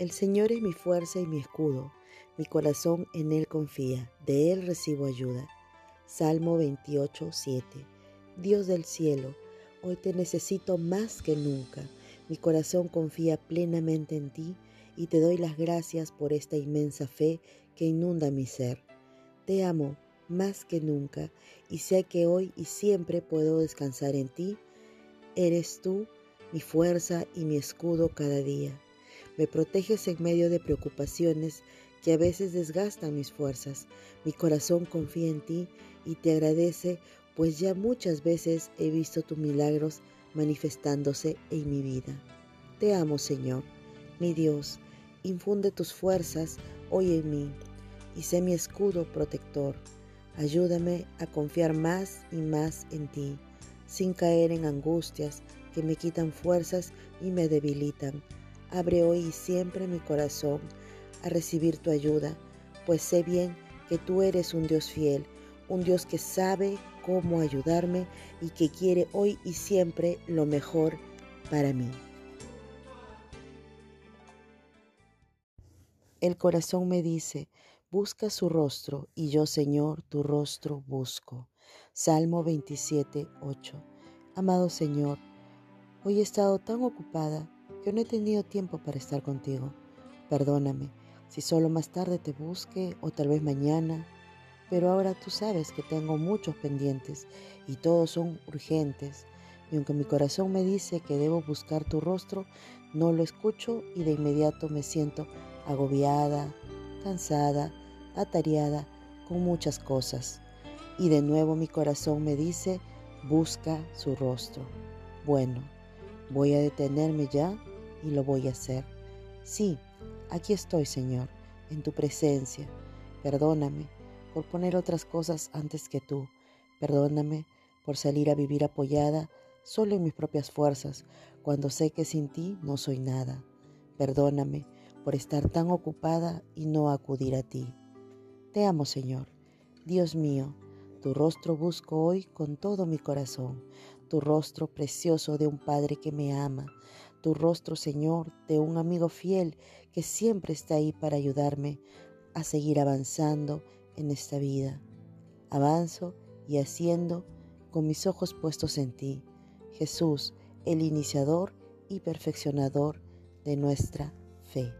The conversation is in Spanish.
El Señor es mi fuerza y mi escudo, mi corazón en Él confía, de Él recibo ayuda. Salmo 28, 7. Dios del cielo, hoy te necesito más que nunca. Mi corazón confía plenamente en ti y te doy las gracias por esta inmensa fe que inunda mi ser. Te amo más que nunca y sé que hoy y siempre puedo descansar en ti. Eres tú mi fuerza y mi escudo cada día. Me proteges en medio de preocupaciones que a veces desgastan mis fuerzas. Mi corazón confía en ti y te agradece, pues ya muchas veces he visto tus milagros manifestándose en mi vida. Te amo, Señor, mi Dios, infunde tus fuerzas hoy en mí y sé mi escudo protector. Ayúdame a confiar más y más en ti, sin caer en angustias que me quitan fuerzas y me debilitan. Abre hoy y siempre mi corazón a recibir tu ayuda, pues sé bien que tú eres un Dios fiel, un Dios que sabe cómo ayudarme y que quiere hoy y siempre lo mejor para mí. El corazón me dice, busca su rostro, y yo, Señor, tu rostro busco. Salmo 27, 8. Amado Señor, hoy he estado tan ocupada que no he tenido tiempo para estar contigo. Perdóname si solo más tarde te busque o tal vez mañana, pero ahora tú sabes que tengo muchos pendientes y todos son urgentes. Y aunque mi corazón me dice que debo buscar tu rostro, no lo escucho y de inmediato me siento agobiada, cansada, atareada con muchas cosas. Y de nuevo mi corazón me dice, busca su rostro. Bueno, voy a detenerme ya y lo voy a hacer. Sí, Aquí estoy, Señor, en tu presencia. Perdóname por poner otras cosas antes que tú. Perdóname por salir a vivir apoyada solo en mis propias fuerzas, cuando sé que sin ti no soy nada. Perdóname por estar tan ocupada y no acudir a ti. Te amo, Señor. Dios mío, tu rostro busco hoy con todo mi corazón, tu rostro precioso de un Padre que me ama, tu rostro, Señor, de un amigo fiel que siempre está ahí para ayudarme a seguir avanzando en esta vida. Avanzo y haciendo con mis ojos puestos en ti, Jesús, el iniciador y perfeccionador de nuestra fe.